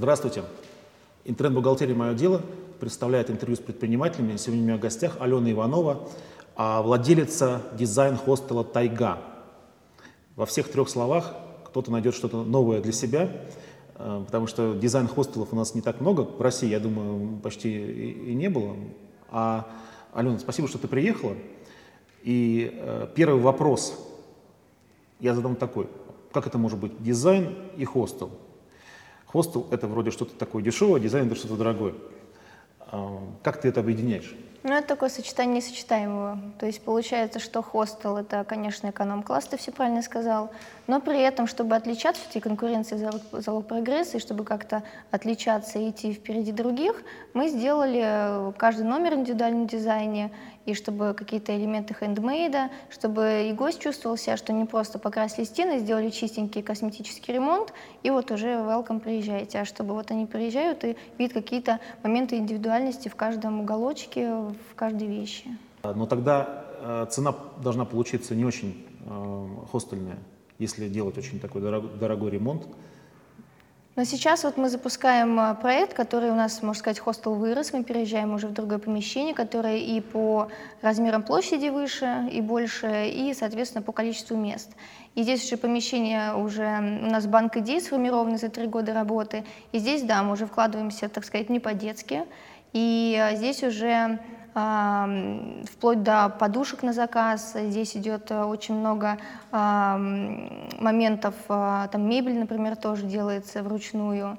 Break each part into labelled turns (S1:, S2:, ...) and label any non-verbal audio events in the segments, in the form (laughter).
S1: Здравствуйте. Интернет-бухгалтерия «Мое дело» представляет интервью с предпринимателями. Сегодня у меня в гостях Алена Иванова, а, владелица дизайн-хостела «Тайга». Во всех трех словах кто-то найдет что-то новое для себя, а, потому что дизайн-хостелов у нас не так много. В России, я думаю, почти и не было. А, Алена, спасибо, что ты приехала. И э, первый вопрос я задам такой. Как это может быть дизайн и хостел? Хостел — это вроде что-то такое дешевое, дизайн — это что-то дорогое. Как ты это объединяешь?
S2: Ну, это такое сочетание несочетаемого. То есть получается, что хостел — это, конечно, эконом-класс, ты все правильно сказал, но при этом, чтобы отличаться этой конкуренции залог, залог прогресса, и чтобы как-то отличаться и идти впереди других, мы сделали каждый номер в индивидуальном дизайне, и чтобы какие-то элементы хендмейда, чтобы и гость чувствовал себя, что не просто покрасили стены, сделали чистенький косметический ремонт, и вот уже welcome приезжаете, а чтобы вот они приезжают и видят какие-то моменты индивидуальности в каждом уголочке, в каждой вещи.
S1: Но тогда э, цена должна получиться не очень э, хостельная, если делать очень такой дорогой, дорогой ремонт,
S2: но сейчас вот мы запускаем а, проект, который у нас, можно сказать, хостел вырос. Мы переезжаем уже в другое помещение, которое и по размерам площади выше и больше, и, соответственно, по количеству мест. И здесь уже помещение уже у нас банк идей сформированный за три года работы. И здесь, да, мы уже вкладываемся, так сказать, не по-детски. И а, здесь уже вплоть до подушек на заказ. Здесь идет э, очень много моментов, а, там мебель, например, тоже делается вручную.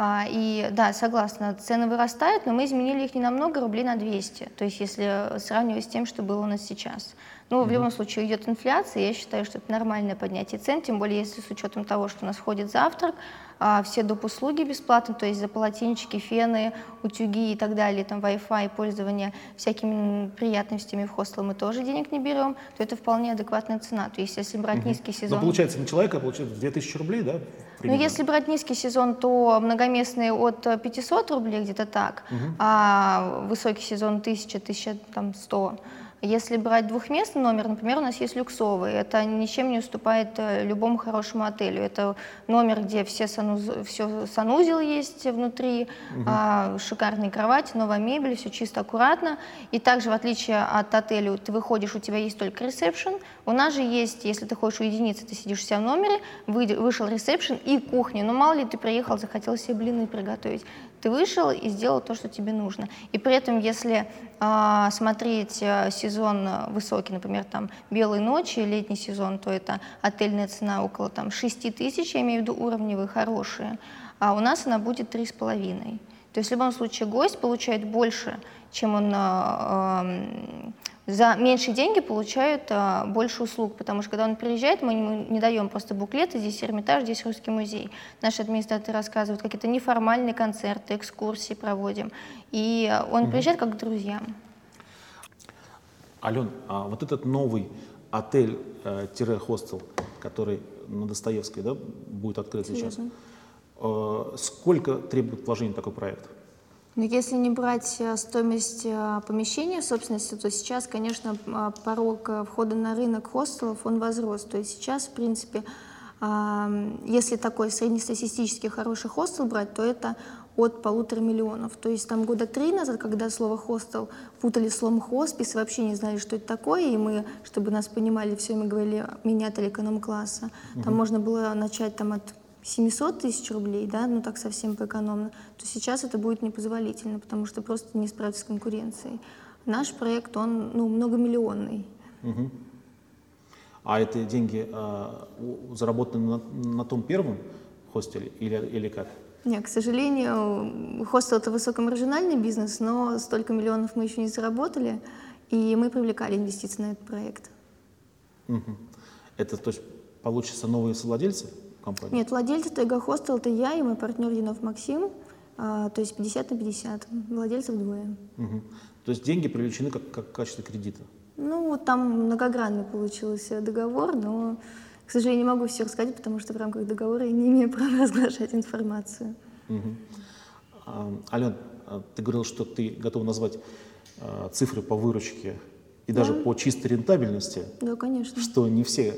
S2: А, и да, согласна, цены вырастают, но мы изменили их не на много, рублей на 200. То есть если сравнивать с тем, что было у нас сейчас. Ну, в любом случае идет инфляция, я считаю, что это нормальное поднятие цен, тем более если с учетом того, что у нас входит завтрак, а, все доп. услуги бесплатно, то есть за полотенчики, фены, утюги и так далее, там Wi-Fi, пользование всякими приятностями в хостел мы тоже денег не берем, то это вполне адекватная цена. То есть если брать угу. низкий сезон...
S1: Но получается на человека получается 2000 рублей, да?
S2: Ну, если брать низкий сезон, то многоместный от 500 рублей где-то так, угу. а высокий сезон 1000-1100. Если брать двухместный номер, например, у нас есть люксовый, это ничем не уступает э, любому хорошему отелю. Это номер, где все, сануз... все санузел есть внутри, угу. а, шикарные кровати, новая мебель, все чисто, аккуратно. И также, в отличие от отеля, ты выходишь, у тебя есть только ресепшн. У нас же есть, если ты хочешь уединиться, ты сидишь у себя в номере, вышел ресепшн и кухня. Ну, мало ли, ты приехал, захотел себе блины приготовить. Ты вышел и сделал то, что тебе нужно. И при этом, если а, смотреть а, сезон высокий, например, там «Белые ночи», летний сезон, то это отельная цена около там, 6 тысяч, я имею в виду уровневые, хорошие, а у нас она будет 3,5. То есть в любом случае гость получает больше, чем он а, за меньшие деньги получают а, больше услуг, потому что когда он приезжает, мы ему не даем просто буклеты, здесь Эрмитаж, здесь Русский музей. Наши администраторы рассказывают, какие-то неформальные концерты, экскурсии проводим. И он угу. приезжает как к друзьям.
S1: Ален, а вот этот новый отель-хостел, э, который на Достоевской да, будет открыт сейчас, э, сколько требует вложений такой проект?
S2: Но если не брать э, стоимость э, помещения в собственности, то сейчас, конечно, порог э, входа на рынок хостелов, он возрос. То есть сейчас, в принципе, если такой среднестатистический хороший хостел брать, то это от полутора миллионов. То есть там года три назад, когда слово хостел путали словом хоспис, вообще не знали, что это такое, и мы, чтобы нас понимали, все мы говорили менятели эконом-класса. Угу. Там можно было начать там от 700 тысяч рублей, да, ну так совсем поэкономно, то сейчас это будет непозволительно, потому что просто не справиться с конкуренцией. Наш проект, он ну, многомиллионный. Угу.
S1: А это деньги э, заработаны на, на том первом хостеле или, или как?
S2: Нет, к сожалению, хостел — это высокомаржинальный бизнес, но столько миллионов мы еще не заработали, и мы привлекали инвестиции на этот проект.
S1: Угу. Это, то есть, получится новые совладельцы?
S2: Компании? Нет, владельцы Тайга Хостел это я и мой партнер Янов Максим, а, то есть 50 на 50, владельцев двое.
S1: Угу. То есть деньги привлечены как, как качество кредита?
S2: Ну, там многогранный получился договор, но, к сожалению, не могу все рассказать, потому что в рамках договора я не имею (laughs) права разглашать информацию.
S1: Угу. А, Ален, а ты говорил, что ты готов назвать а, цифры по выручке и да. даже по чистой рентабельности.
S2: Да, конечно.
S1: Что не все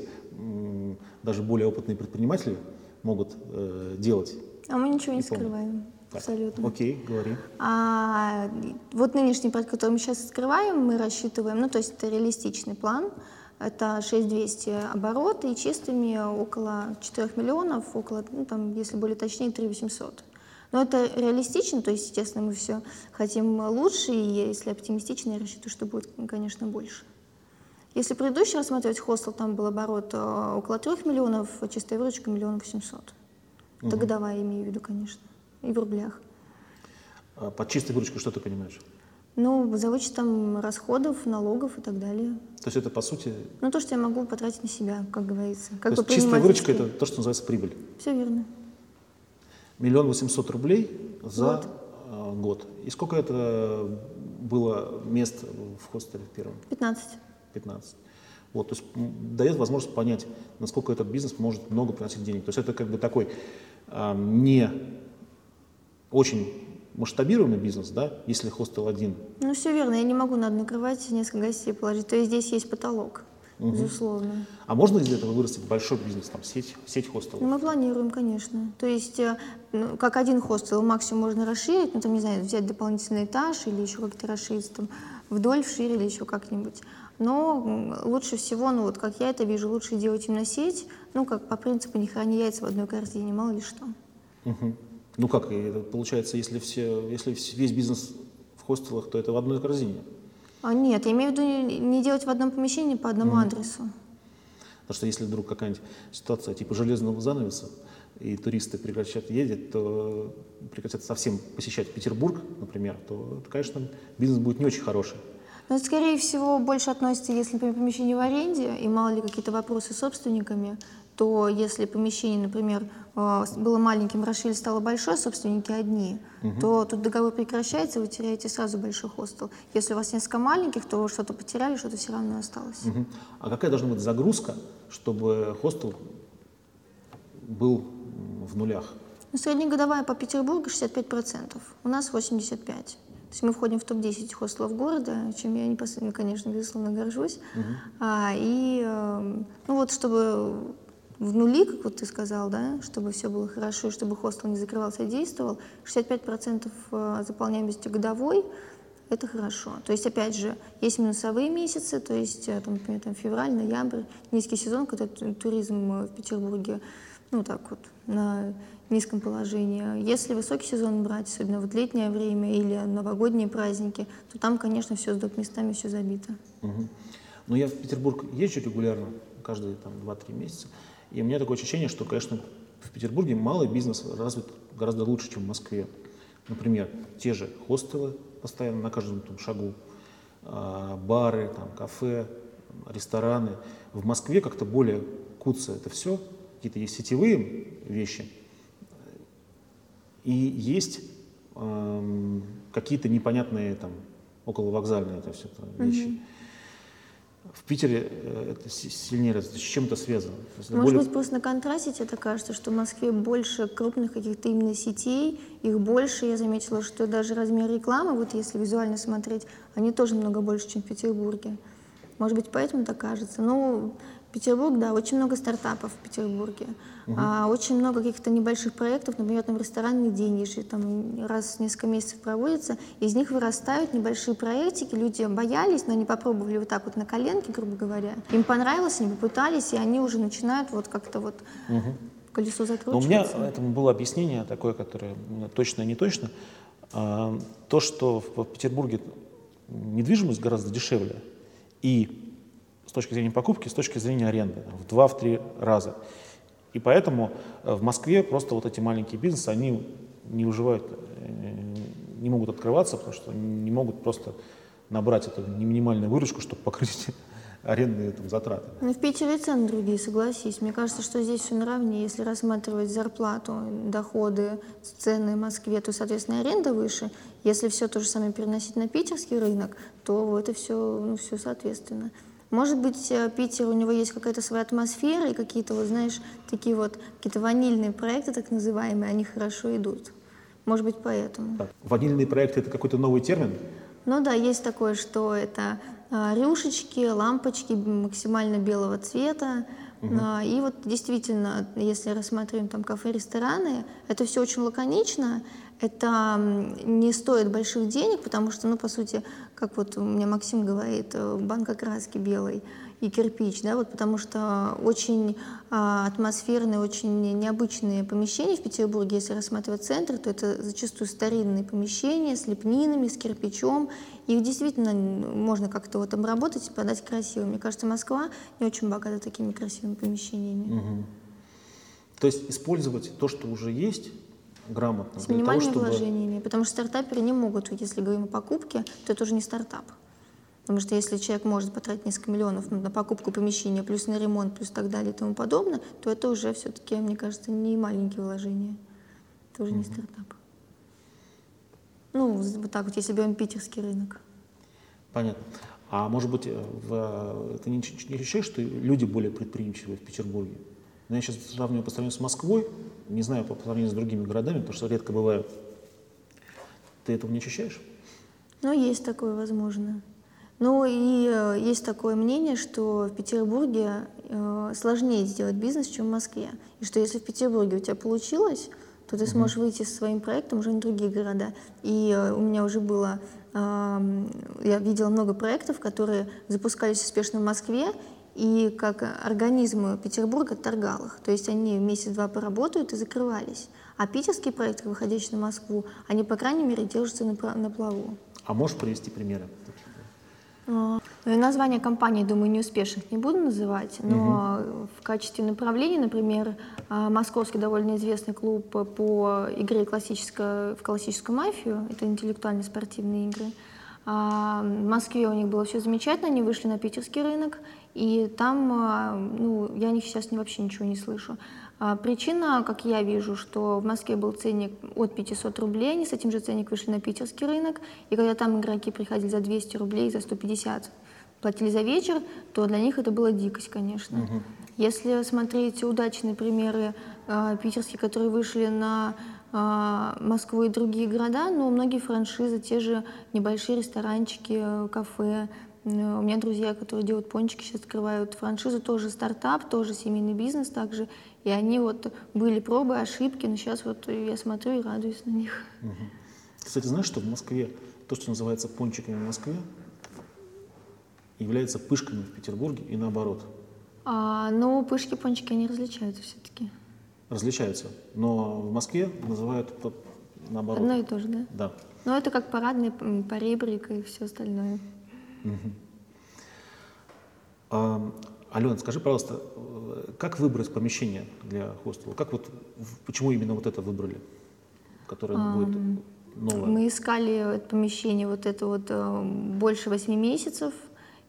S1: даже более опытные предприниматели могут э, делать.
S2: А мы ничего не,
S1: помню.
S2: скрываем.
S1: Так,
S2: Абсолютно.
S1: Окей, говори.
S2: А вот нынешний проект, который мы сейчас открываем, мы рассчитываем, ну то есть это реалистичный план, это 6200 обороты и чистыми около 4 миллионов, около, ну там, если более точнее, 3800. Но это реалистично, то есть, естественно, мы все хотим лучше, и если оптимистично, я рассчитываю, что будет, конечно, больше. Если предыдущий рассматривать хостел, там был оборот э, около 3 миллионов, а чистая выручка миллион восемьсот. Это годовая, имею в виду, конечно, и в рублях.
S1: А Под чистой выручкой что ты понимаешь?
S2: Ну, за вычетом расходов, налогов и так далее.
S1: То есть это, по сути,
S2: Ну, то, что я могу потратить на себя, как говорится. Как
S1: то есть чистая выручка – это то, что называется прибыль.
S2: Все верно.
S1: Миллион восемьсот рублей за
S2: Год.
S1: э, год. И сколько это было мест в хостеле в первом?
S2: 15.
S1: 15. Вот, то есть дает возможность понять, насколько этот бизнес может много приносить денег. То есть это как бы такой а, не очень масштабируемый бизнес, да, если хостел один.
S2: Ну, все верно. Я не могу на одной кровати несколько гостей положить. То есть здесь есть потолок, безусловно.
S1: А можно из этого вырастить большой бизнес, там, сеть, сеть хостелов?
S2: Мы планируем, конечно. То есть, э, ну, как один хостел, максимум можно расширить, ну, там, не знаю, взять дополнительный этаж или еще как-то расширить там вдоль, вширь или еще как-нибудь. Но лучше всего, ну, вот как я это вижу, лучше делать именно сеть, ну, как по принципу не храни яйца в одной корзине, мало ли что.
S1: Мгм. Ну как, получается, если, все, если весь бизнес в хостелах, то это в одной корзине.
S2: А нет, я имею в виду не, не делать в одном помещении по одному адресу.
S1: Потому что если вдруг какая-нибудь ситуация типа железного занавеса, и туристы прекратят ездить, то прекратят совсем посещать Петербург, например, то, это, конечно, бизнес будет не очень хороший.
S2: Но это, скорее всего, больше относится, если, например, помещение в аренде, и мало ли какие-то вопросы с собственниками, то если помещение, например, э, было маленьким, расширили, стало большое, собственники одни, то тут договор прекращается, вы теряете сразу большой хостел. Если у вас несколько маленьких, то вы что-то потеряли, что-то все равно осталось.
S1: Мгм. А какая должна быть загрузка, чтобы хостел был в нулях?
S2: Ну, среднегодовая по Петербургу 65%, у нас 85%. То есть мы входим в топ-10 хостелов города, чем я, непосредственно, конечно, безусловно, горжусь. А, и, э, ну вот, чтобы в нули, как вот ты сказал, да, чтобы все было хорошо, чтобы хостел не закрывался и действовал, 65% э, заполняемости годовой, это хорошо. То есть, опять же, есть минусовые месяцы, то есть, э, там, например, там, февраль, ноябрь, низкий сезон, когда ту- туризм э, в Петербурге, ну, так вот, на низком положении. Если высокий сезон брать, особенно вот летнее время или новогодние праздники, то там, конечно, все с доп. местами, все забито.
S1: Мгм. Ну, я в Петербург езжу регулярно, каждые там, 2-3 месяца, и у меня такое ощущение, что, конечно, в Петербурге малый бизнес развит гораздо лучше, чем в Москве. Например, те же хостелы постоянно на каждом там, шагу, а, бары, там, кафе, рестораны. В Москве как-то более куца это все, какие-то есть сетевые вещи, и есть эм, какие-то непонятные там околовокзальные это все это вещи. В Питере э, это си- сильнее развито. С чем это связано? Это
S2: Может
S1: более-
S2: быть, просто на контрасте тебе кажется, что в Москве больше крупных каких-то именно сетей, их больше. Я заметила, что даже размер рекламы, вот если визуально смотреть, они тоже много больше, чем в Петербурге. Может быть, поэтому так кажется. Ну, Петербург, да, очень много стартапов в Петербурге. А, очень много каких-то небольших проектов, например, там ресторанный день, если там раз в несколько месяцев проводится, из них вырастают небольшие проектики, люди боялись, но они попробовали вот так вот на коленке, грубо говоря. Им понравилось, они попытались, и они уже начинают вот как-то вот колесо
S1: Но у меня
S2: закручиваться.
S1: этому было объяснение такое, которое точно и не точно. А, То, что в Петербурге недвижимость гораздо дешевле, и с точки зрения покупки, с точки зрения аренды, в два-три раза. И поэтому э, в Москве просто вот эти маленькие бизнесы, они не выживают, э, не могут открываться, потому что не могут просто набрать эту минимальную выручку, чтобы покрыть (laughs) арендные там, затраты.
S2: Ну, в Питере цены другие, согласись. Мне кажется, что здесь все наравне. Если рассматривать зарплату, доходы, цены в Москве, то, соответственно, и аренда выше. Если все то же самое переносить на питерский рынок, то это все, ну, все соответственно. Может быть, э, Питер, у него есть какая-то своя атмосфера и какие-то, вот, знаешь, такие вот какие-то ванильные проекты, так называемые, они хорошо идут. Может быть, поэтому.
S1: Так, Ванильные проекты – это какой-то новый термин?
S2: Ну да, есть такое, что это а, рюшечки, лампочки максимально белого цвета, Угу. И вот действительно, если рассматриваем там кафе, рестораны, это все очень лаконично, это не стоит больших денег, потому что, ну, по сути, как вот у меня Максим говорит, э, банка краски белой и кирпич, да, вот потому что очень а, атмосферные, очень необычные помещения в Петербурге, если рассматривать центр, то это зачастую старинные помещения с лепнинами, с кирпичом, их действительно можно как-то вот обработать и подать красиво. Мне кажется, Москва не очень богата такими красивыми помещениями.
S1: Угу. То есть использовать то, что уже есть, грамотно.
S2: С минимальными того, чтобы... вложениями, потому что стартаперы не могут, если говорим о покупке, то это уже не стартап. Потому что если человек может потратить несколько миллионов на покупку помещения, плюс на ремонт, плюс так далее и тому подобное, то это уже все-таки, мне кажется, не маленькие вложения. Это уже mm-hmm. не стартап. Ну, вот так вот, если берем питерский рынок.
S1: Понятно. А может быть, э, в, ты не, не ощущаешь, что люди более предприимчивые в Петербурге? Но я сейчас сравниваю по сравнению с Москвой, не знаю по сравнению с другими городами, потому что редко бывает. Ты этого не ощущаешь?
S2: Ну, есть такое, возможно. Ну и э, есть такое мнение, что в Петербурге э, сложнее сделать бизнес, чем в Москве. И что если в Петербурге у тебя получилось, то ты сможешь выйти со своим проектом уже на другие города. И э, у меня уже было, я видела много проектов, которые запускались успешно в Москве, и как организм Петербурга торгал их. То есть они месяц-два поработают и закрывались. А питерские проекты, выходящие на Москву, они, по крайней мере, держатся на, на плаву.
S1: А можешь привести примеры?
S2: А, ну, название компании, думаю, неуспешных не буду называть, но угу. в качестве направления, например, а, московский довольно известный клуб по игре классического, в классическую мафию, это интеллектуальные спортивные игры. А, в Москве у них было все замечательно, они вышли на питерский рынок, и там, ну, я сейчас вообще ничего не слышу. А, причина, как я вижу, что в Москве был ценник от 500 рублей, они с этим же ценник вышли на питерский рынок, и когда там игроки приходили за 200 рублей, за 150 платили за вечер, то для них это была дикость, конечно. Угу. Если смотреть удачные примеры э, питерские, которые вышли на э, Москву и другие города, ну, многие франшизы, те же небольшие ресторанчики, кафе, у меня друзья, которые делают пончики, сейчас открывают франшизу, тоже стартап, тоже семейный бизнес также. И они вот были пробы, ошибки, но сейчас вот я смотрю и радуюсь на них. Угу.
S1: Кстати, знаешь, что в Москве то, что называется пончиками в Москве, является пышками в Петербурге и наоборот?
S2: А, ну, пышки, пончики, они различаются все-таки.
S1: Различаются, но в Москве называют наоборот.
S2: Одно и то же, да?
S1: Да.
S2: Ну, это как парадный, поребрик и все остальное. Угу.
S1: А, Алена, скажи, пожалуйста, как выбрать помещение для хостела? Как вот, почему именно вот это выбрали, которое а, будет новое?
S2: Мы искали это помещение вот это вот э, больше восьми месяцев,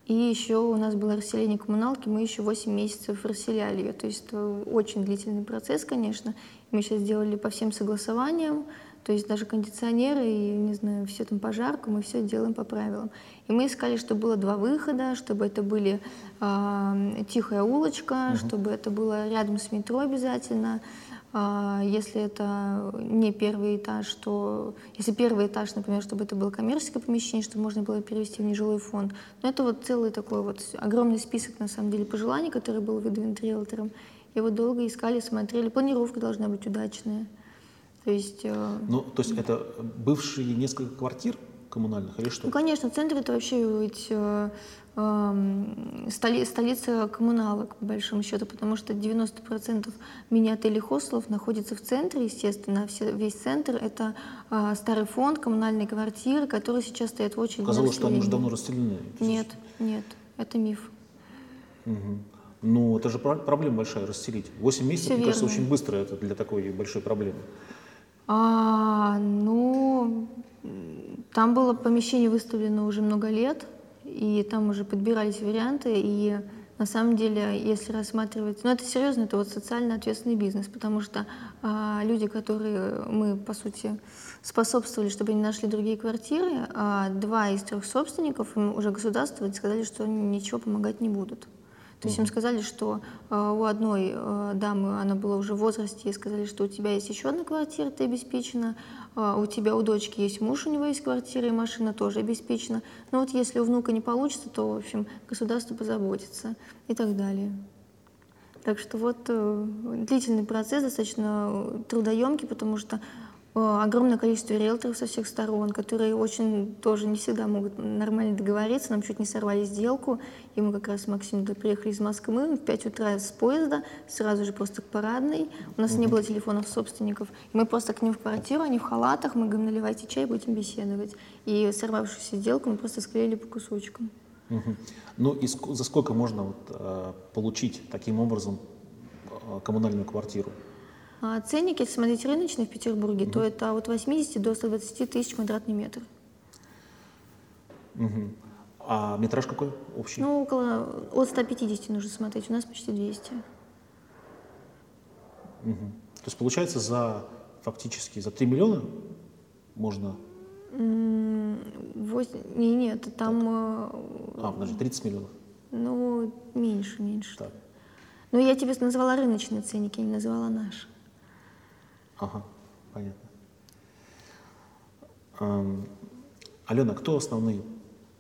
S2: и еще у нас было расселение коммуналки, мы еще 8 месяцев расселяли ее. То есть это очень длительный процесс, конечно. Мы сейчас сделали по всем согласованиям, то есть даже кондиционеры и, не знаю, все там пожарку, мы все делаем по правилам. И мы искали, чтобы было два выхода, чтобы это были э, тихая улочка, угу. чтобы это было рядом с метро обязательно. Э, если это не первый этаж, то... Если первый этаж, например, чтобы это было коммерческое помещение, чтобы можно было перевести в нежилой фонд. Но это вот целый такой вот огромный список, на самом деле, пожеланий, который был выдвинут риэлтором. Вот долго искали, смотрели. Планировка должна быть удачная. То есть... Э,
S1: ну, то есть это бывшие несколько квартир коммунальных или что?
S2: Ну, конечно, центр это вообще ведь э, э, столи, столица коммуналок, по большому счету, потому что 90% мини-отелей хостелов находится в центре, естественно, все, весь центр — это э, старый фонд, коммунальные квартиры, которые сейчас стоят в очереди
S1: Казалось, что они уже давно расселены.
S2: Нет, нет, это миф.
S1: Угу. Ну, это же проблема большая, расселить. 8 месяцев, Все мне верно. кажется, очень быстро это для такой большой проблемы.
S2: А, ну, там было помещение выставлено уже много лет, и там уже подбирались варианты, и на самом деле, если рассматривать, ну это серьезно, это вот социально ответственный бизнес, потому что а, люди, которые мы, по сути, способствовали, чтобы они нашли другие квартиры, а, два из трех собственников, уже государство сказали, что они ничего помогать не будут. То есть им сказали, что э, у одной э, дамы, она была уже в возрасте, ей сказали, что у тебя есть еще одна квартира, ты обеспечена, э, у тебя, у дочки есть муж, у него есть квартира, и машина тоже обеспечена. Но вот если у внука не получится, то, в общем, государство позаботится и так далее. Так что вот э, длительный процесс, достаточно трудоемкий, потому что Э, огромное количество риэлторов со всех сторон, которые очень тоже не всегда могут нормально договориться. Нам чуть не сорвали сделку, и мы как раз с Максимом приехали из Москвы в 5 утра с поезда, сразу же просто к парадной. У нас mm-hmm. не было телефонов собственников. Мы просто к ним в квартиру, они в халатах, мы говорим, наливайте чай, будем беседовать. И сорвавшуюся сделку мы просто склеили по кусочкам.
S1: Ну и ск- за сколько можно вот, э, получить таким образом э, коммунальную квартиру?
S2: А ценник, если смотреть рыночный в Петербурге, угу. то это от 80 до 120 тысяч квадратный метр.
S1: Угу. А метраж какой общий?
S2: Ну, около, от 150 нужно смотреть, у нас почти 200.
S1: Угу. То есть получается за фактически за 3 миллиона можно?
S2: Восемь, не, нет, там... Так.
S1: Э, а, подожди, 30 миллионов?
S2: Ну, меньше, меньше. Так. Ну, я тебе назвала рыночный ценник, я не назвала наш.
S1: Ага, понятно. Эм, Алена, кто основные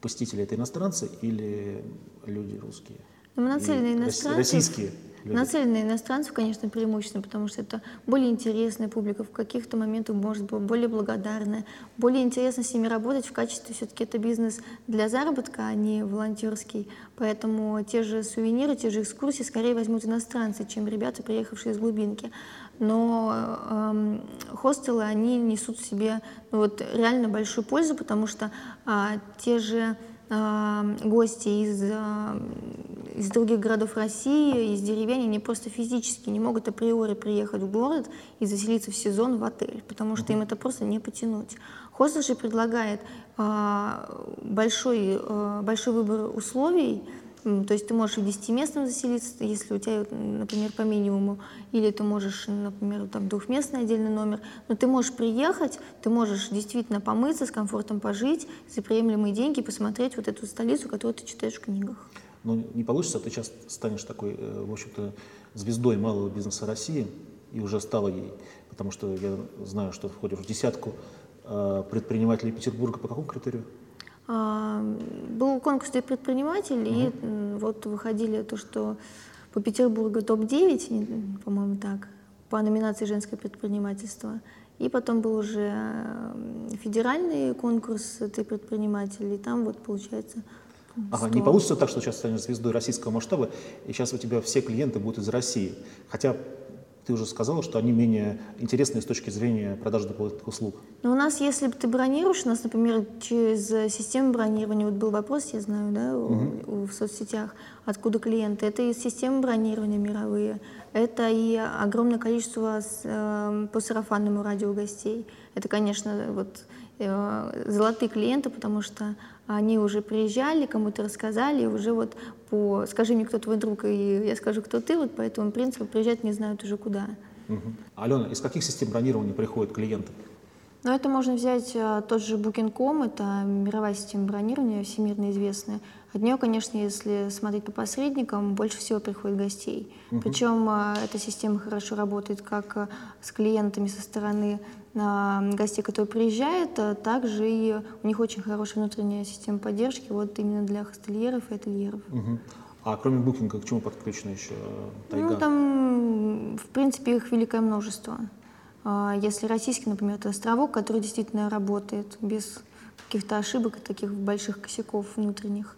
S1: посетители? Это иностранцы или люди русские?
S2: Ну, мы нацелены иностранцы.
S1: Российские?
S2: Люди. Нацелены на иностранцев, конечно, преимущественно, потому что это более интересная публика, в каких-то моментах может быть более благодарная, более интересно с ними работать в качестве, все-таки это бизнес для заработка, а не волонтерский. Поэтому те же сувениры, те же экскурсии скорее возьмут иностранцы, чем ребята, приехавшие из глубинки. Но э, хостелы, они несут в себе ну, вот, реально большую пользу, потому что э, те же э, гости из из других городов России, из деревень, они просто физически не могут априори приехать в город и заселиться в сезон в отель, потому что им это просто не потянуть. Хостел же предлагает а, большой, а, большой выбор условий, то есть ты можешь в 10-местном заселиться, если у тебя, например, по минимуму, или ты можешь, например, там двухместный отдельный номер, но ты можешь приехать, ты можешь действительно помыться, с комфортом пожить, за приемлемые деньги посмотреть вот эту столицу, которую ты читаешь в книгах.
S1: Но ну, не получится, ты сейчас станешь такой, э, в общем-то, звездой малого бизнеса России, и уже стала ей, потому что я знаю, что входишь в десятку э, предпринимателей Петербурга по какому критерию?
S2: А, был конкурс для предпринимателей, угу. и вот выходили то, что по Петербургу топ-9, по-моему, так, по номинации «Женское предпринимательство». И потом был уже э, федеральный конкурс «Ты предприниматель», и там вот, получается,
S1: Ага, не получится так, что сейчас станешь звездой российского масштаба, и сейчас у тебя все клиенты будут из России. Хотя ты уже сказала, что они менее интересны с точки зрения продажи дополнительных услуг.
S2: Но ну, у нас, если ты бронируешь, у нас, например, через систему бронирования, вот был вопрос, я знаю, да, угу. в соцсетях, откуда клиенты. Это и системы бронирования мировые, это и огромное количество э, по сарафанному радио гостей. Это, конечно, вот э, золотые клиенты, потому что они уже приезжали, кому-то рассказали, и уже вот по «скажи мне, кто твой друг», и я скажу, кто ты, вот по этому принципу приезжать не знают уже куда.
S1: Угу. Алена, из каких систем бронирования приходят клиенты?
S2: Ну, это можно взять а, тот же Booking.com, это мировая система бронирования, всемирно известная. От нее, конечно, если смотреть по посредникам, больше всего приходит гостей. Угу. Причем а, эта система хорошо работает как а, с клиентами со стороны гостей, которые приезжают, а также и у них очень хорошая внутренняя система поддержки вот именно для хостельеров и ательеров.
S1: Угу. А кроме букинга, к чему подключена еще тайга?
S2: Ну, там, в принципе, их великое множество. А, если российский, например, это островок, который действительно работает без каких-то ошибок и таких больших косяков внутренних.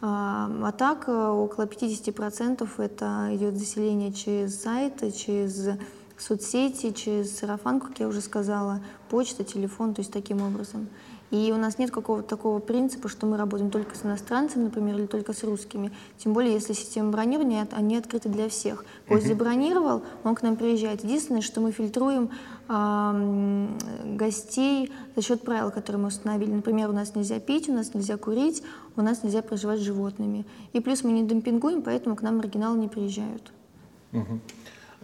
S2: А, а так, э, около 50% это идет заселение через сайты, через соцсети, через сарафанку, как я уже сказала, почта, телефон, то есть таким образом. И у нас нет какого-то такого принципа, что мы работаем только с иностранцами, например, или только с русскими. Тем более, если система бронирования, они открыты для всех. Гость uh-huh. забронировал, он к нам приезжает. Единственное, что мы фильтруем э, гостей за счет правил, которые мы установили. Например, у нас нельзя пить, у нас нельзя курить, у нас нельзя проживать с животными. И плюс мы не демпингуем, поэтому к нам оригиналы не приезжают.
S1: Uh-huh.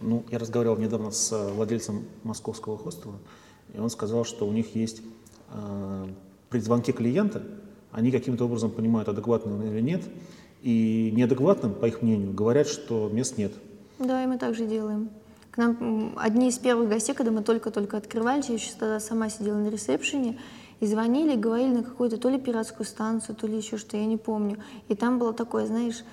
S1: Ну, я разговаривал недавно с э, владельцем московского хостела, и он сказал, что у них есть э, при звонке клиента, они каким-то образом понимают, адекватный он или нет, и неадекватным, по их мнению, говорят, что мест нет.
S2: Да, и мы так же делаем. К нам одни из первых гостей, когда мы только-только открывались, я еще тогда сама сидела на ресепшене, и звонили, говорили на какую-то то ли пиратскую станцию, то ли еще что, я не помню. И там было такое, знаешь,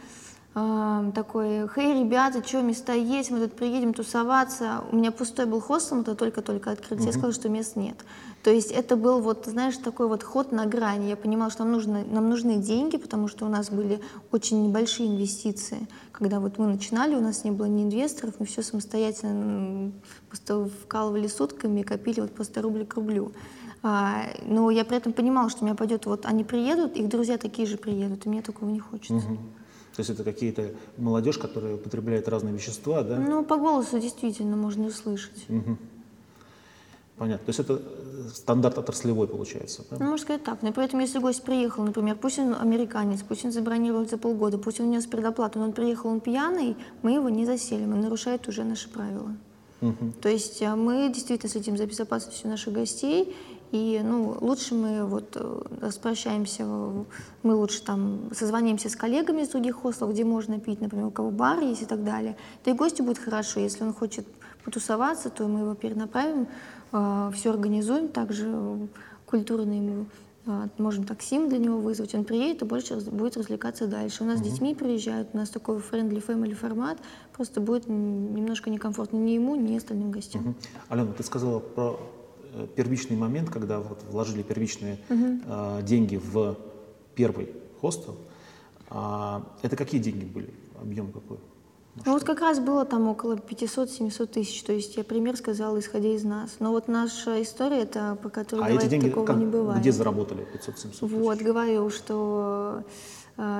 S2: э, такой, хей, ребята, что, места есть, мы тут приедем тусоваться. У меня пустой был хостел, мы только-только открылись, угу. я сказала, что мест нет. То есть это был вот, знаешь, такой вот ход на грани. Я понимала, что нам, нужно, нам нужны деньги, потому что у нас были очень небольшие инвестиции. Когда вот мы начинали, у нас не было ни инвесторов, мы все самостоятельно просто вкалывали сутками и копили вот просто рубль к рублю. А, но я при этом понимала, что у меня пойдет, вот они приедут, их друзья такие же приедут, и мне такого не хочется. Угу.
S1: То есть это какие-то молодежь, которая употребляет разные вещества, да?
S2: Ну, по голосу действительно можно услышать.
S1: Угу. Понятно. То есть это э, стандарт отраслевой получается. Да?
S2: Ну, можно сказать так. Но ну, поэтому, если гость приехал, например, пусть он американец, пусть он забронировал за полгода, пусть он внес предоплату, но он приехал, он пьяный, мы его не заселим, он нарушает уже наши правила. Угу. То есть э, мы действительно следим за безопасностью наших гостей, и ну, лучше мы вот э, распрощаемся, мы лучше там созвонимся с коллегами из других хостелов, где можно пить, например, у кого бар есть и так далее. Да и гостю будет хорошо, если он хочет потусоваться, то мы его перенаправим, э, все организуем, также культурно ему э, можем такси для него вызвать, он приедет и больше будет развлекаться дальше. У нас угу. с детьми приезжают, у нас такой friendly family формат, просто будет немножко некомфортно ни ему, ни остальным гостям. Угу.
S1: Алена, ты сказала про первичный момент, когда вот вложили первичные угу. э, деньги в первый хостел, э, это какие деньги были? Объем какой?
S2: Ну, вот как раз было там около 500-700 тысяч, то есть я пример сказала, исходя из нас. Но вот наша история, это по которой
S1: а
S2: говорит,
S1: эти деньги
S2: такого
S1: как,
S2: не бывает.
S1: где заработали 500-700 тысяч?
S2: Вот, говорю, что э,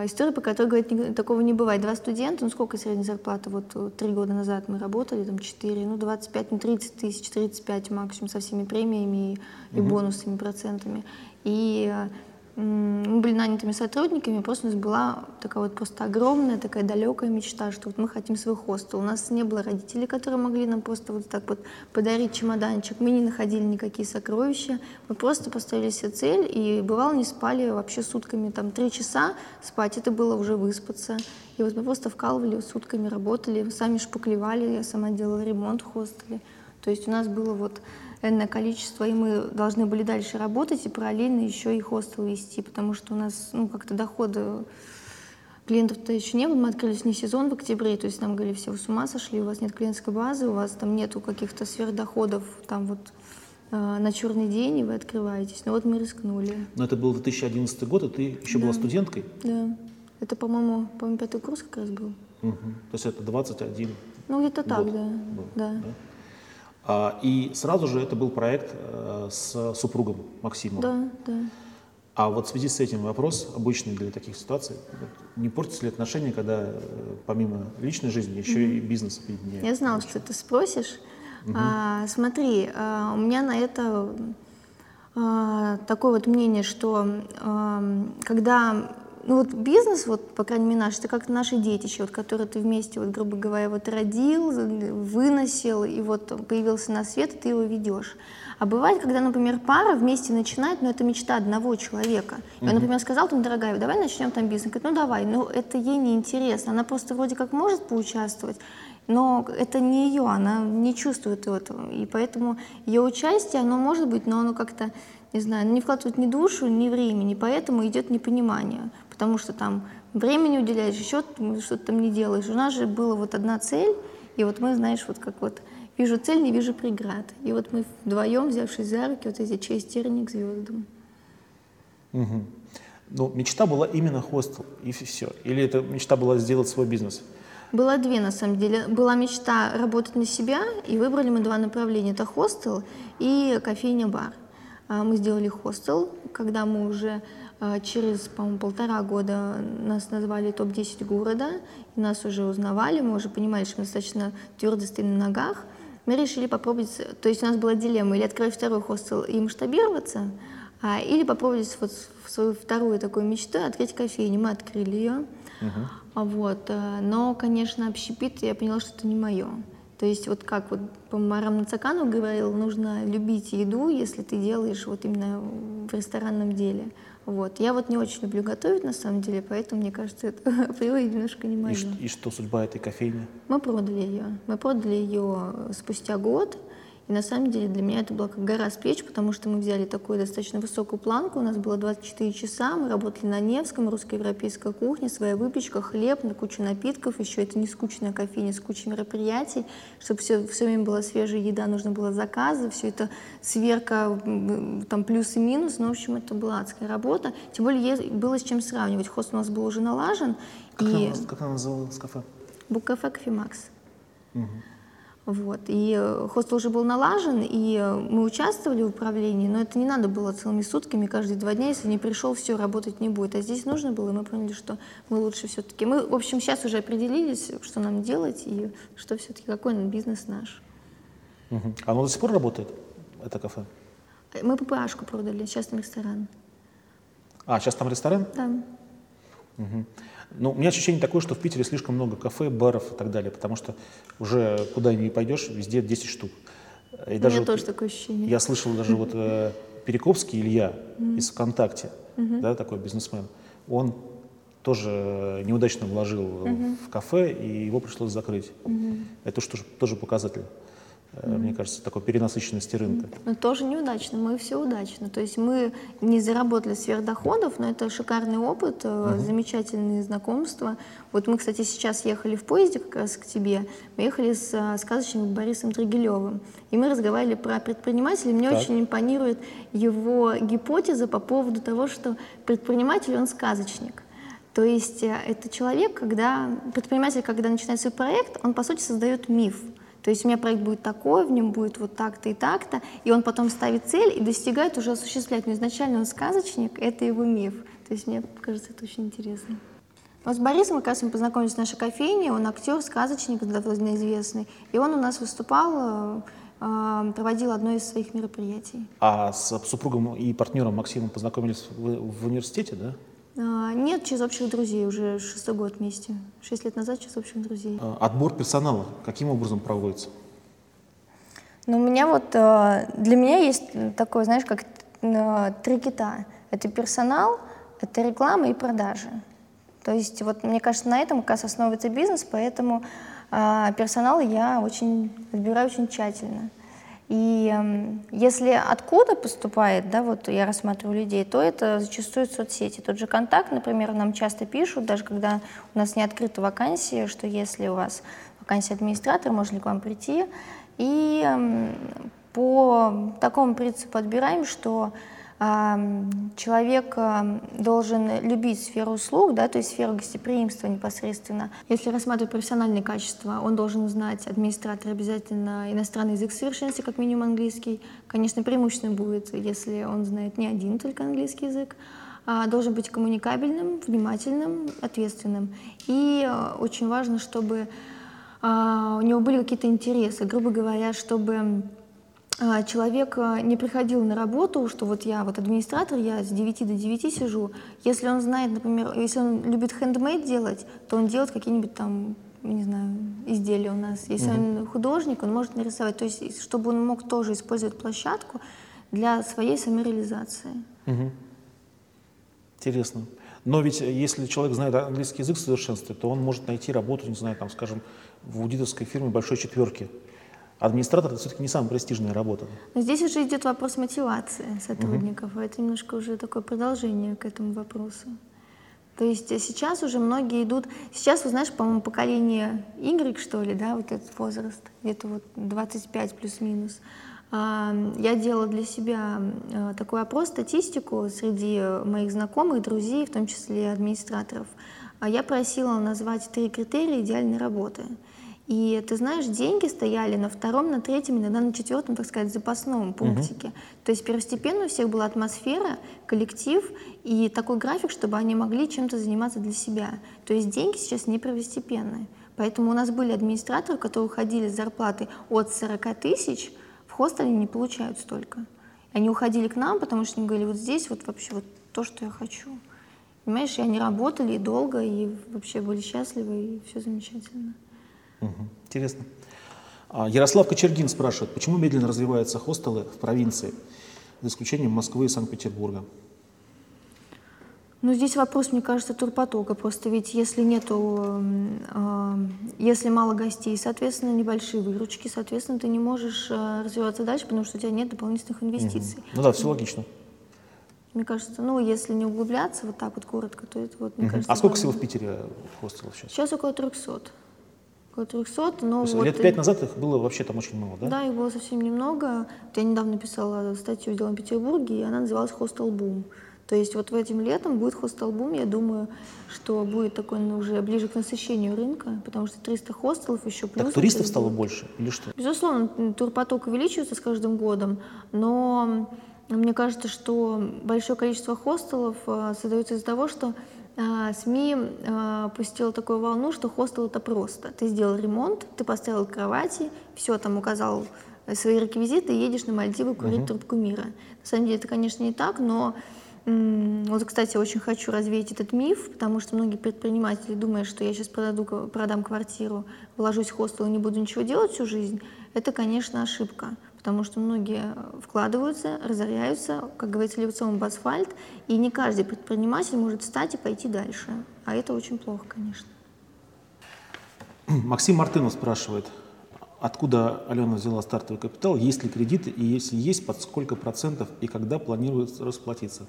S2: история, по которой говорит, такого не бывает. Два студента, ну сколько средняя зарплата? Вот э, три года назад мы работали, там 4, ну 25, ну 30 тысяч, 35 максимум со всеми премиями и, и бонусами, процентами. И э, мы были нанятыми сотрудниками, просто у нас была такая вот просто огромная, такая далекая мечта, что вот мы хотим свой хостел. У нас не было родителей, которые могли нам просто вот так вот подарить чемоданчик. Мы не находили никакие сокровища. Мы просто поставили себе цель и бывало не спали вообще сутками, там три часа спать, это было уже выспаться. И вот мы просто вкалывали сутками, работали, сами шпаклевали, я сама делала ремонт в хостеле. То есть у нас было вот энное количество, и мы должны были дальше работать и параллельно еще и хостел вести, потому что у нас ну, как-то доходы клиентов-то еще не было, мы открылись не сезон в октябре, то есть нам говорили, все, вы с ума сошли, у вас нет клиентской базы, у вас там нету каких-то сверхдоходов там вот э, на черный день, и вы открываетесь. Ну вот мы рискнули.
S1: Но это был 2011 год, и ты еще да. была студенткой?
S2: Да. Это, по-моему, по-моему, пятый курс как раз был.
S1: Угу. То есть это 21
S2: Ну где-то так, да.
S1: Был, да. да. А, и сразу же это был проект э, с супругом Максимом.
S2: Да, да.
S1: А вот в связи с этим вопрос обычный для таких ситуаций. Не портятся ли отношения, когда э, помимо личной жизни еще mm-hmm. и бизнес объединяет?
S2: Я знала, что ты спросишь. Mm-hmm. А, смотри, а, у меня на это а, такое вот мнение, что а, когда ну вот бизнес, вот, по крайней мере, наш, это как наши детище, вот, которые ты вместе, вот, грубо говоря, вот родил, выносил, и вот появился на свет, и ты его ведешь. А бывает, когда, например, пара вместе начинает, но это мечта одного человека. И он, например, сказал, там, дорогая, давай начнем там бизнес. Говорит, ну давай, но это ей не интересно. Она просто вроде как может поучаствовать, но это не ее, она не чувствует этого. И поэтому ее участие, оно может быть, но оно как-то, не знаю, не вкладывает ни душу, ни времени, поэтому идет непонимание потому что там времени уделяешь, еще что-то там не делаешь. У нас же была вот одна цель, и вот мы, знаешь, вот как вот вижу цель, не вижу преград. И вот мы вдвоем, взявшись за руки, вот эти честь терни к звездам.
S1: Угу. Ну, мечта была именно хостел, и все. Или это мечта была сделать свой бизнес?
S2: Была две, на самом деле. Была мечта работать на себя, и выбрали мы два направления. Это хостел и кофейня-бар. А мы сделали хостел, когда мы уже через, по-моему, полтора года нас назвали топ-10 города, и нас уже узнавали, мы уже понимали, что мы достаточно твердо стоим на ногах. Мы решили попробовать, то есть у нас была дилемма, или открыть второй хостел и масштабироваться, а, или попробовать вот свою вторую такую мечту, открыть кофейню. Мы открыли ее. Uh-huh. Вот. Э, но, конечно, общепит, я поняла, что это не мое. То есть вот как вот по-моему, Арам Нацаканов говорил, нужно любить еду, если ты делаешь вот именно в ресторанном деле. Вот. Я вот не очень люблю готовить, на самом деле, поэтому, мне кажется, это (laughs) априори немножко не мое.
S1: И, и что судьба этой кофейни?
S2: Мы продали ее. Мы продали ее спустя год, И на самом деле для меня это было как гора с плеч, потому что мы взяли такую достаточно высокую планку, у нас было 24 часа, мы работали на Невском, русско-европейская кухня, своя выпечка, хлеб, на кучу напитков, еще это не скучная кофейня, с кучей мероприятий, чтобы все, все время была свежая еда, нужно было заказы, все это сверка, там плюс и минус, но, в общем, это была адская работа, тем более было с чем сравнивать, хост у нас был уже налажен.
S1: Как, и... она, как она называлась кафе?
S2: Буккафе Кофемакс. Угу. Вот. И э, хостел уже был налажен, и э, мы участвовали в управлении, но это не надо было целыми сутками, каждые два дня, если не пришел, все, работать не будет. А здесь нужно было, и мы поняли, что мы лучше все-таки. Мы, в общем, сейчас уже определились, что нам делать, и что все-таки, какой бизнес наш.
S1: Угу. А оно до сих пор работает, это кафе?
S2: Мы ППАшку продали, сейчас там ресторан.
S1: А, сейчас там ресторан?
S2: Да.
S1: Угу. Ну, у меня ощущение такое, что в Питере слишком много кафе, баров и так далее, потому что уже куда ни пойдешь, везде 10 штук.
S2: И у даже меня вот, тоже такое ощущение.
S1: Я слышал даже вот э, Перекопский Илья из ВКонтакте, да, такой бизнесмен, он тоже неудачно вложил в кафе, и его пришлось закрыть. Это что, тоже показатель. Mm-hmm. Мне кажется, такой перенасыщенности рынка.
S2: Но тоже неудачно, мы все удачно. То есть мы не заработали сверхдоходов, но это шикарный опыт, mm-hmm. замечательные знакомства. Вот мы, кстати, сейчас ехали в поезде как раз к тебе, мы ехали с а, сказочным Борисом Тригилевым, и мы разговаривали про предпринимателя. Мне так. очень импонирует его гипотеза по поводу того, что предприниматель, он сказочник. То есть э, это человек, когда предприниматель, когда начинает свой проект, он, по сути, создает миф. То есть у меня проект будет такой, в нем будет вот так-то и так-то, и он потом ставит цель и достигает, уже осуществляет. Но изначально он сказочник, это его миф. То есть мне кажется, это очень интересно. Вот с Борисом, как раз мы познакомились в нашей кофейне, он актер, сказочник, довольно известный, и он у нас выступал, э, проводил одно из своих мероприятий.
S1: А с супругом и партнером Максимом познакомились в, в университете, да?
S2: А, нет, через общих друзей, уже шестой год вместе. Шесть лет назад через общих друзей.
S1: А, отбор персонала каким образом проводится?
S2: Ну, у меня вот, э, для меня есть такое, знаешь, как э, три кита. Это персонал, это реклама и продажи. То есть, вот мне кажется, на этом как раз основывается бизнес, поэтому а, персонал я очень отбираю очень тщательно. И если откуда поступает, да, вот я рассматриваю людей, то это зачастую соцсети. Тот же контакт, например, нам часто пишут, даже когда у нас не открыта вакансия, что если у вас вакансия администратора, можно ли к вам прийти. И по такому принципу отбираем, что человек должен любить сферу услуг, да, то есть сферу гостеприимства непосредственно. Если рассматривать профессиональные качества, он должен знать, администратор обязательно иностранный язык в совершенстве, как минимум английский. Конечно, преимущественно будет, если он знает не один только английский язык. А, должен быть коммуникабельным, внимательным, ответственным. И э, очень важно, чтобы а, у него были какие-то интересы, грубо говоря, чтобы а, человек а, не приходил на работу, что вот я вот администратор, я с 9 до 9 сижу. Если он знает, например, если он любит хендмейд делать, то он делает какие-нибудь там не знаю, изделия у нас. Если угу. он художник, он может нарисовать. То есть, чтобы он мог тоже использовать площадку для своей самореализации.
S1: Угу. Интересно. Но ведь э, если человек знает английский язык в совершенстве, то он может найти работу, не знаю, там, скажем, в аудиторской фирме большой четверки. Администратор – это все-таки не самая престижная работа.
S2: Но здесь уже идет вопрос мотивации сотрудников. Угу. Это немножко уже такое продолжение к этому вопросу. То есть сейчас уже многие идут... Сейчас, вы знаешь, по-моему, поколение Y, что ли, да, вот этот возраст, где-то вот 25 плюс-минус. Я делала для себя а, такой опрос, статистику среди моих знакомых, друзей, в том числе администраторов. А я просила назвать три критерия идеальной работы – и ты знаешь, деньги стояли на втором, на третьем, иногда на четвертом, так сказать, запасном пунктике. Угу. То есть первостепенно у всех была атмосфера, коллектив и такой график, чтобы они могли чем-то заниматься для себя. То есть деньги сейчас не первостепенные. Поэтому у нас были администраторы, которые уходили с зарплаты от 40 тысяч, в хостеле не получают столько. Они уходили к нам, потому что они говорили, вот здесь вот вообще вот то, что я хочу. Понимаешь, и они работали и долго, и вообще были счастливы, и все замечательно.
S1: Угу. Интересно. А, Ярослав Кочергин спрашивает, почему медленно развиваются хостелы в провинции, за исключением Москвы и Санкт-Петербурга?
S2: Ну, здесь вопрос, мне кажется, турпотока. Просто ведь если нету, э, если мало гостей, соответственно, небольшие выручки, соответственно, ты не можешь э, развиваться дальше, потому что у тебя нет дополнительных инвестиций.
S1: Угу. Ну да, все логично.
S2: Мне кажется, ну, если не углубляться вот так вот коротко, то это вот, мне угу. кажется...
S1: А сколько всего в Питере хостелов сейчас?
S2: Сейчас около 300. Около 300, но
S1: вот... Лет пять назад их было вообще там очень мало, да?
S2: Да, их было совсем немного. Вот я недавно писала статью «Делом Петербурге», и она называлась «Хостел Бум». То есть вот в этим летом будет хостел-бум, я думаю, что будет такой ну, уже ближе к насыщению рынка, потому что 300 хостелов еще плюс.
S1: Так туристов стало будет. больше или что?
S2: Безусловно, турпоток увеличивается с каждым годом, но мне кажется, что большое количество хостелов э, создается из-за того, что СМИ э, пустила такую волну, что хостел это просто. Ты сделал ремонт, ты поставил кровати, все там указал свои реквизиты и едешь на Мальдивы курить uh-huh. трубку мира. На самом деле это, конечно, не так, но вот, кстати, очень хочу развеять этот миф, потому что многие предприниматели думают, что я сейчас продаю, продам квартиру, вложусь в хостел и не буду ничего делать всю жизнь. Это, конечно, ошибка, потому что многие вкладываются, разоряются, как говорится, лицом в асфальт, и не каждый предприниматель может встать и пойти дальше. А это очень плохо, конечно. (clears throat)
S1: Максим Мартынов спрашивает, откуда Алена взяла стартовый капитал, есть ли кредиты, и если есть, под сколько процентов и когда планируется расплатиться?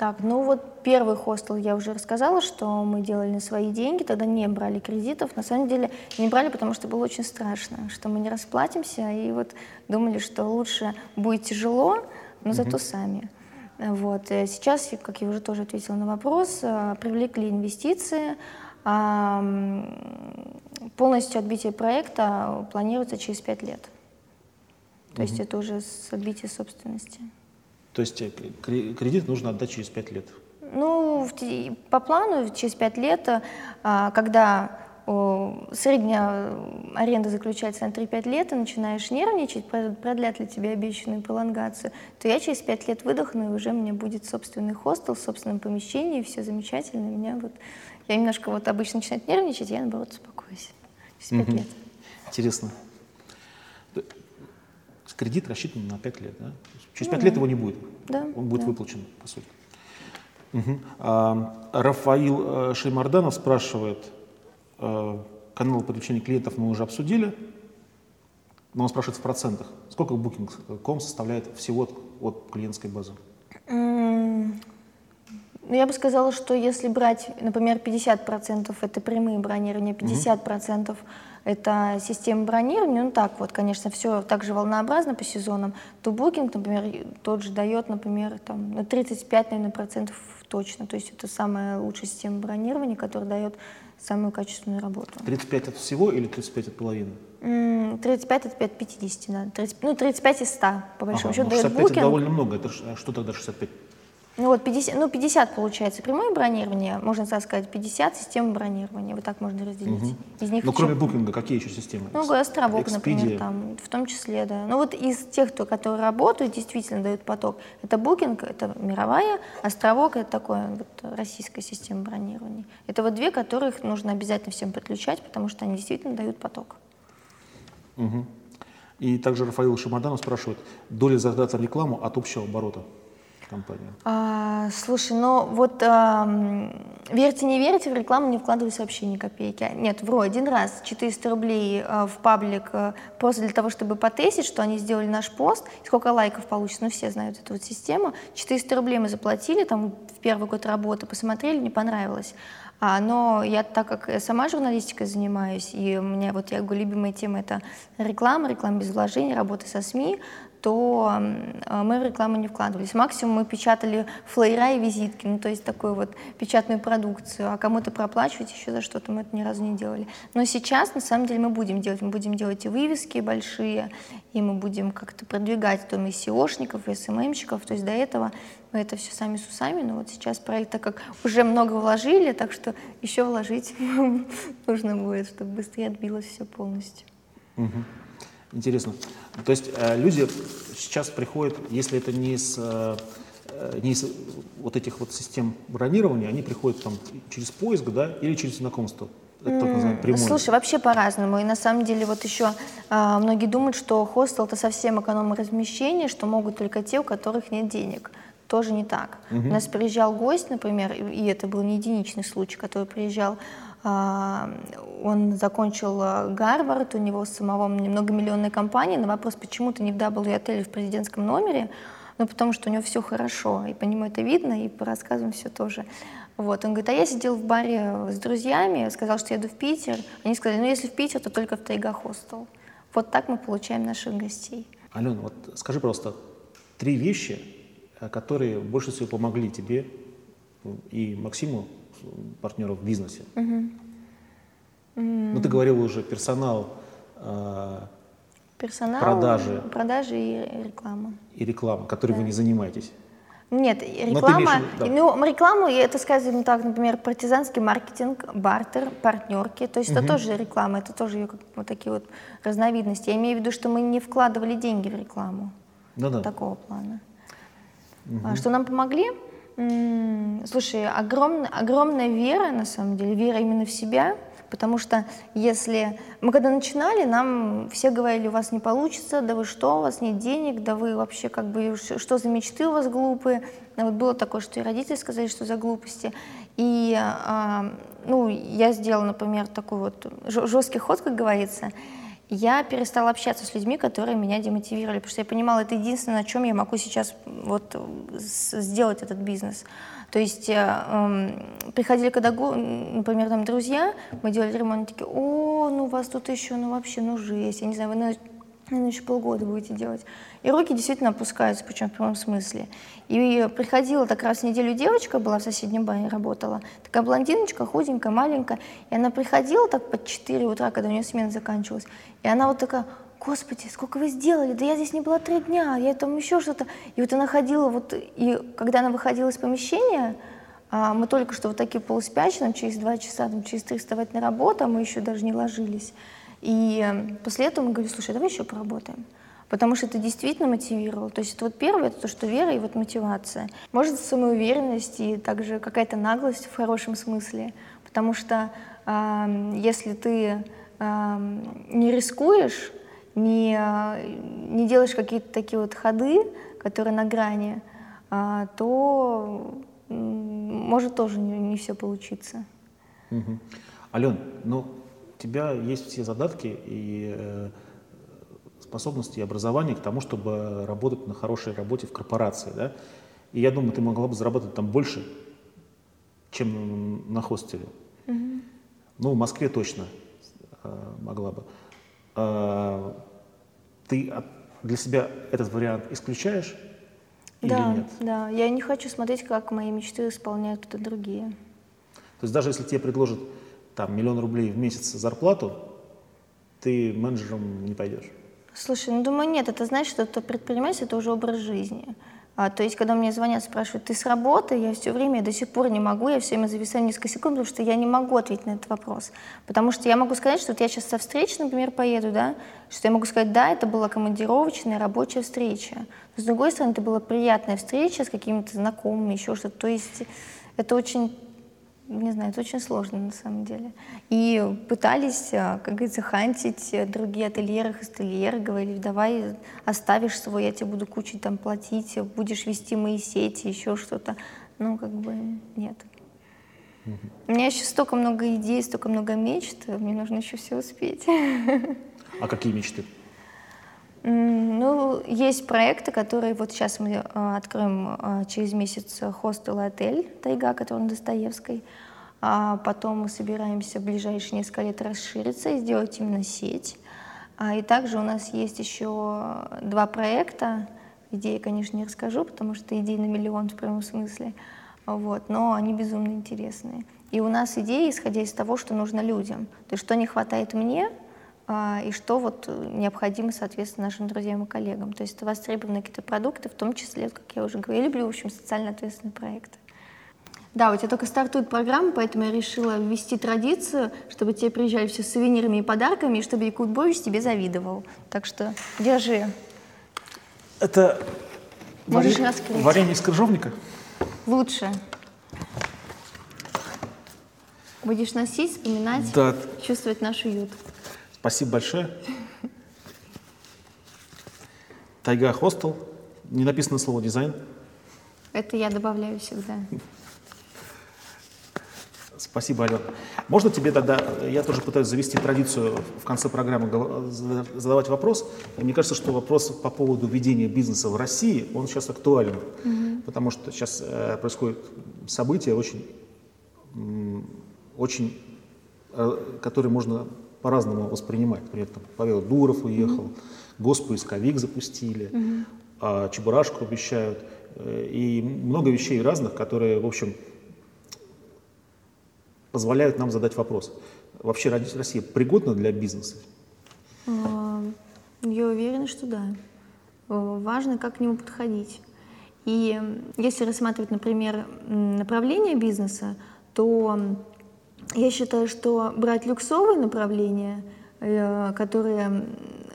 S2: Так, ну вот первый хостел я уже рассказала, что мы делали на свои деньги, тогда не брали кредитов. На самом деле не брали, потому что было очень страшно, что мы не расплатимся, и вот думали, что лучше будет тяжело, но зато mm-hmm. сами. Вот. Э, сейчас, как я уже тоже ответила на вопрос, э, привлекли инвестиции. Полностью отбитие проекта планируется через пять лет. То mm-hmm. есть это уже с отбития собственности.
S1: То есть э, кредит нужно отдать через 5 лет?
S2: Ну, по плану через 5 лет, а, когда средняя аренда заключается на 3-5 лет, и начинаешь нервничать, продлят ли тебе обещанную пролонгацию, то я через 5 лет выдохну, и уже у меня будет собственный хостел в собственном помещении, все замечательно. Меня вот, я немножко вот обычно начинаю нервничать, я наоборот успокоюсь. Через 5 угу. лет.
S1: Интересно. Кредит рассчитан на 5 лет, да? Через пять лет его не будет.
S2: Да,
S1: Он будет
S2: да.
S1: выплачен, по сути. Угу. А, Рафаил э, Шеймарданов спрашивает, а, канал привлечения клиентов мы уже обсудили, но он спрашивает в процентах. Сколько Booking.com составляет всего от, от клиентской базы?
S2: Mm. Ну, я бы сказала, что если брать, например, 50% это прямые бронирования, 50% угу это система бронирования, ну так вот, конечно, все так же волнообразно по сезонам, то Booking, например, тот же дает, например, там, на 35, наверное, процентов точно. То есть это самая лучшая система бронирования, которая дает самую качественную работу.
S1: 35 от всего или 35 от половины?
S2: 35 от 5, 50, да. 30, ну, 35 из 100, по большому ага, счету,
S1: ну, 65 дает Booking. это довольно много. Это, а что тогда 65?
S2: Ну вот 50, ну 50 получается прямое бронирование, можно так сказать, 50 систем бронирования, вот так можно разделить.
S1: Угу. Из них ну кроме букинга, какие еще системы?
S2: Ну, островок, например, там, в том числе, да. Ну вот из тех, кто, которые работают, действительно дают поток, это букинг, это мировая, островок, это такое вот российская система бронирования. Это вот две, которых нужно обязательно всем подключать, потому что они действительно дают поток.
S1: Угу. И также Рафаил Шамарданов спрашивает, доля затрат на рекламу от общего оборота? Компанию?
S2: А, слушай, ну вот а, верьте, не верьте, в рекламу не вкладываюсь вообще ни копейки. Нет, вру, один раз 400 рублей а, в паблик а, просто для того, чтобы потестить, что они сделали наш пост, сколько лайков получится, ну все знают эту вот систему. 400 рублей мы заплатили, там в первый год работы, посмотрели, не понравилось. А, но я, так как я сама журналистикой занимаюсь, и у меня вот, я говорю, любимая тема — это реклама, реклама без вложений, работа со СМИ, то э, мы в рекламу не вкладывались. Максимум мы печатали флеера и визитки, ну то есть такую вот печатную продукцию, а кому-то проплачивать еще за что-то мы это ни разу не делали. Но сейчас на самом деле мы будем делать, мы будем делать и вывески большие, и мы будем как-то продвигать там и SEOшников, и SMM-щиков, то есть до этого мы это все сами с усами, но вот сейчас проект, так как уже много вложили, так что еще вложить (laughs) нужно будет, чтобы быстрее отбилось все полностью.
S1: Интересно. То есть э, люди сейчас приходят, если это не из, э, не из вот этих вот систем бронирования, они приходят там через поиск, да, или через знакомство.
S2: Это так. Слушай, вообще по-разному. И на самом деле вот еще э, многие думают, что хостел это совсем экономное размещение, что могут только те, у которых нет денег. тоже не так. Угу. У нас приезжал гость, например, и это был не единичный случай, который приезжал, а, он закончил э, Гарвард, у него самого многомиллионная компания, на вопрос, почему ты не в W отеле в президентском номере, ну, потому что у него все хорошо, и по нему это видно, и по рассказам все тоже. Вот, он говорит, а я сидел в баре с друзьями, сказал, что еду в Питер. Они сказали, ну, если в Питер, то только в Тайга хостел. Вот так мы получаем наших гостей.
S1: Алена, вот скажи просто три вещи, э, которые больше всего помогли тебе и Максиму, партнеру в бизнесе. Угу. Ну, ты говорил уже персонал,
S2: э, персонал,
S1: продажи,
S2: продажи и реклама.
S1: И реклама, которой да. вы не занимаетесь.
S2: Нет, реклама, имеешь, да. ну, рекламу, это, скажем так, например, партизанский маркетинг, бартер, партнерки, то есть угу. это тоже реклама, это тоже ее как, вот такие вот разновидности. Я имею в виду, что мы не вкладывали деньги в рекламу. Да-да. Такого плана. Угу. Что нам помогли? Слушай, огромная, огромная вера, на самом деле, вера именно в себя, потому что если... Мы когда начинали, нам все говорили, у вас не получится, да вы что, у вас нет денег, да вы вообще как бы, что за мечты у вас глупые. Но вот было такое, что и родители сказали, что за глупости. И, а, ну, я сделала, например, такой вот жесткий ход, как говорится, я перестала общаться с людьми, которые меня демотивировали, потому что я понимала, это единственное, на чем я могу сейчас вот сделать этот бизнес. То есть э, э, приходили когда, например, там друзья, мы делали ремонт, такие, о, ну у вас тут еще, ну вообще, ну жесть, я не знаю, вы, наверное, еще полгода будете делать. И руки действительно опускаются, причем в прямом смысле. И приходила так раз в неделю девочка, была в соседнем бане, работала, такая блондиночка, худенькая, маленькая, и она приходила так под 4 утра, когда у нее смена заканчивалась, и она вот такая, Господи, сколько вы сделали? Да я здесь не была три дня, я там еще что-то. И вот она ходила, вот, и когда она выходила из помещения, а мы только что вот такие полуспящие, нам через два часа, там, через три вставать на работу, а мы еще даже не ложились. И э, после этого мы говорили, слушай, давай еще поработаем потому что это действительно мотивировало. То есть это вот первое, это то, что вера и вот мотивация. Может, самоуверенность и также какая-то наглость в хорошем смысле, потому что э, если ты э, не рискуешь, не, не делаешь какие-то такие вот ходы, которые на грани, э, то может тоже не, не все получиться.
S1: Угу. Ален, ну, у тебя есть все задатки, и э, способности и образования к тому, чтобы работать на хорошей работе в корпорации. Да? И я думаю, ты могла бы заработать там больше, чем на хостеле. Угу. Ну, в Москве точно э, могла бы. Э, ты для себя этот вариант исключаешь
S2: или
S1: да, нет?
S2: Да, я не хочу смотреть, как мои мечты исполняют кто-то другие.
S1: То есть даже если тебе предложат там миллион рублей в месяц зарплату, ты менеджером не пойдешь?
S2: Слушай, ну думаю, нет, это значит, что это предпринимательство, это уже образ жизни. А, то есть, когда мне звонят, спрашивают, ты с работы, я все время, я до сих пор не могу, я все время зависаю несколько секунд, потому что я не могу ответить на этот вопрос. Потому что я могу сказать, что вот я сейчас со встречи, например, поеду, да, что я могу сказать, да, это была командировочная рабочая встреча. Но, с другой стороны, это была приятная встреча с какими-то знакомыми, еще что-то. То есть это очень не знаю, это очень сложно на самом деле. И пытались, а, как говорится, хантить другие ательеры, хостельеры, говорили, давай оставишь свой, я тебе буду кучу там платить, будешь вести мои сети, еще что-то. Ну, как бы нет. Угу. У меня еще столько много идей, столько много мечт, мне нужно еще все успеть.
S1: А какие мечты?
S2: Ну, есть проекты, которые вот сейчас мы э, откроем э, через месяц хостел и отель «Тайга», который на Достоевской. А потом мы собираемся в ближайшие несколько лет расшириться и сделать именно сеть. А, и также у нас есть еще два проекта. Идеи, конечно, не расскажу, потому что идеи на миллион в прямом смысле. Вот, но они безумно интересные. И у нас идеи, исходя из того, что нужно людям. То есть что не хватает мне, и что вот необходимо, соответственно, нашим друзьям и коллегам. То есть это востребованные какие-то продукты, в том числе, как я уже говорила, я люблю, в общем, социально ответственные проекты. Да, у тебя только стартует программа, поэтому я решила ввести традицию, чтобы тебе приезжали все с сувенирами и подарками, и чтобы Якутбович тебе завидовал. Так что держи.
S1: Это
S2: Можешь вари... раскрыть.
S1: варенье из крыжовника?
S2: Лучше. Будешь носить, вспоминать,
S1: да.
S2: чувствовать наш уют.
S1: Спасибо большое. Тайга Хостел. Не написано слово дизайн.
S2: Это я добавляю всегда.
S1: Спасибо, Алена. Можно тебе тогда, я тоже пытаюсь завести традицию в конце программы задавать вопрос. И мне кажется, что вопрос по поводу ведения бизнеса в России, он сейчас актуален. Угу. Потому что сейчас э, происходят события очень, очень, э, которые можно по-разному воспринимать. Например, там, Павел Дуров уехал, угу. Госпоисковик запустили, угу. а Чебурашку обещают. Э, и много вещей разных, которые, в общем, позволяют нам задать вопрос. Вообще Россия пригодна для бизнеса?
S2: А, я уверена, что да. Важно, как к нему подходить. И если рассматривать, например, направление бизнеса, то я считаю, что брать люксовые направления, э, которые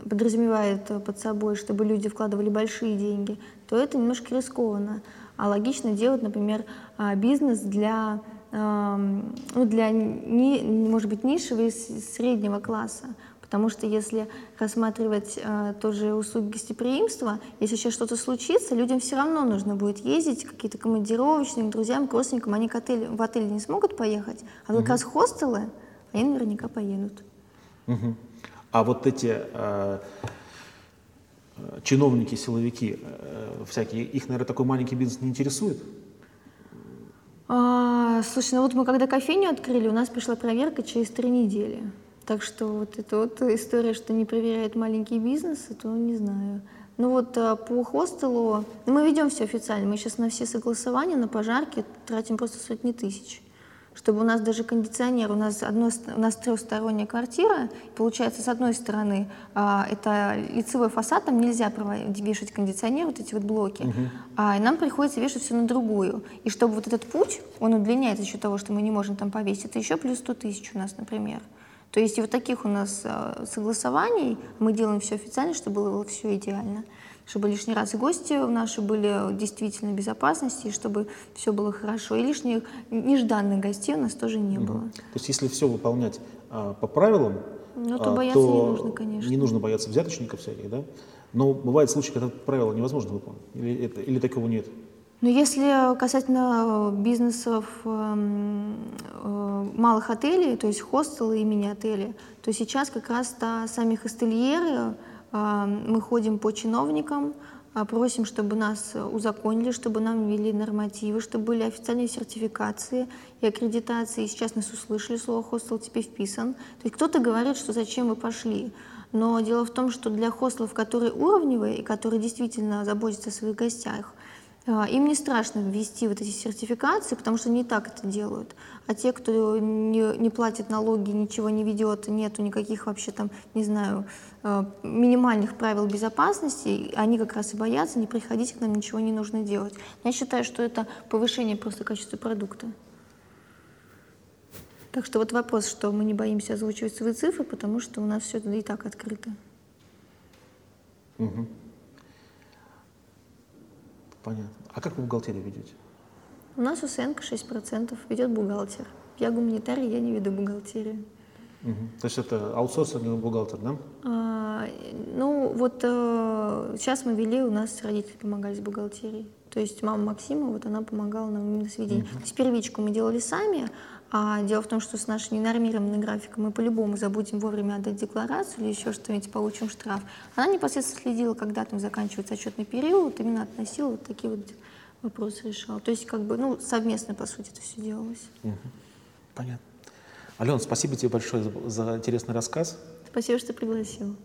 S2: подразумевают под собой, чтобы люди вкладывали большие деньги, то это немножко рискованно. А логично делать, например, а, бизнес для ну, для, может быть, низшего и среднего класса. Потому что если рассматривать э, тоже услуги гостеприимства, если сейчас что-то случится, людям все равно нужно будет ездить, какие-то командировочные, друзьям, к родственникам, они к отелю, в отель не смогут поехать, а угу. как раз хостелы, они наверняка поедут.
S1: Угу. А вот эти э, чиновники, силовики, э, всякие, их, наверное, такой маленький бизнес не интересует?
S2: А, слушай, ну вот мы когда кофейню открыли, у нас пришла проверка через три недели. Так что вот эта вот история, что не проверяют маленький бизнес, это не знаю. Ну вот а, по хостелу, мы ведем все официально, мы сейчас на все согласования, на пожарки тратим просто сотни тысяч чтобы у нас даже кондиционер, у нас, одно, у нас трехсторонняя квартира, получается, с одной стороны, а, это лицевой фасад, там нельзя проводить, вешать кондиционер, вот эти вот блоки, угу. а, и нам приходится вешать все на другую. И чтобы вот этот путь, он удлиняется за счет того, что мы не можем там повесить, это еще плюс 100 тысяч у нас, например. То есть и вот таких у нас а, согласований, мы делаем все официально, чтобы было все идеально чтобы лишний раз и гости наши были действительно в безопасности, и чтобы все было хорошо. И лишних нежданных гостей у нас тоже не было.
S1: То есть если все выполнять а, по правилам,
S2: ну, то, а, бояться то не нужно, конечно.
S1: Не нужно бояться взяточников всяких, да? Но бывают случаи, когда правила невозможно выполнить. Или, это, или такого нет?
S2: Ну, если касательно бизнесов э, э, малых отелей, то есть хостелы и мини-отели, то сейчас как раз-то сами хостельеры а, мы ходим по чиновникам, а, просим, чтобы нас узаконили, чтобы нам ввели нормативы, чтобы были официальные сертификации и аккредитации. Сейчас нас услышали, слово «хостел» теперь вписан. То есть кто-то говорит, что зачем вы пошли. Но дело в том, что для хостелов, которые уровневые и которые действительно заботятся о своих гостях, им не страшно ввести вот эти сертификации, потому что не так это делают. А те, кто не, не платит налоги, ничего не ведет, нету никаких вообще там, не знаю, Э, минимальных правил безопасности, они как раз и боятся, не приходить к нам, ничего не нужно делать. Я считаю, что это повышение просто качества продукта. Так что вот вопрос, что мы не боимся озвучивать свои цифры, потому что у нас все это и так открыто.
S1: Угу. Понятно. А как вы бухгалтерию ведете?
S2: У нас УСНК 6% ведет бухгалтер. Я гуманитарий, я не веду бухгалтерию.
S1: Угу. То есть это аутсорсинговый бухгалтер, да?
S2: А, ну, вот э, сейчас мы вели, у нас родители помогали с бухгалтерией. То есть мама Максима, вот она помогала нам именно с ведением. Угу. То есть первичку мы делали сами, а дело в том, что с нашей ненормированной графикой мы по-любому забудем вовремя отдать декларацию или еще что-нибудь, получим штраф. Она непосредственно следила, когда там заканчивается отчетный период, именно относила вот такие вот вопросы решала. То есть как бы, ну, совместно, по сути, это все делалось.
S1: Угу. Понятно. Алена, спасибо тебе большое за, за интересный рассказ.
S2: Спасибо, что пригласил.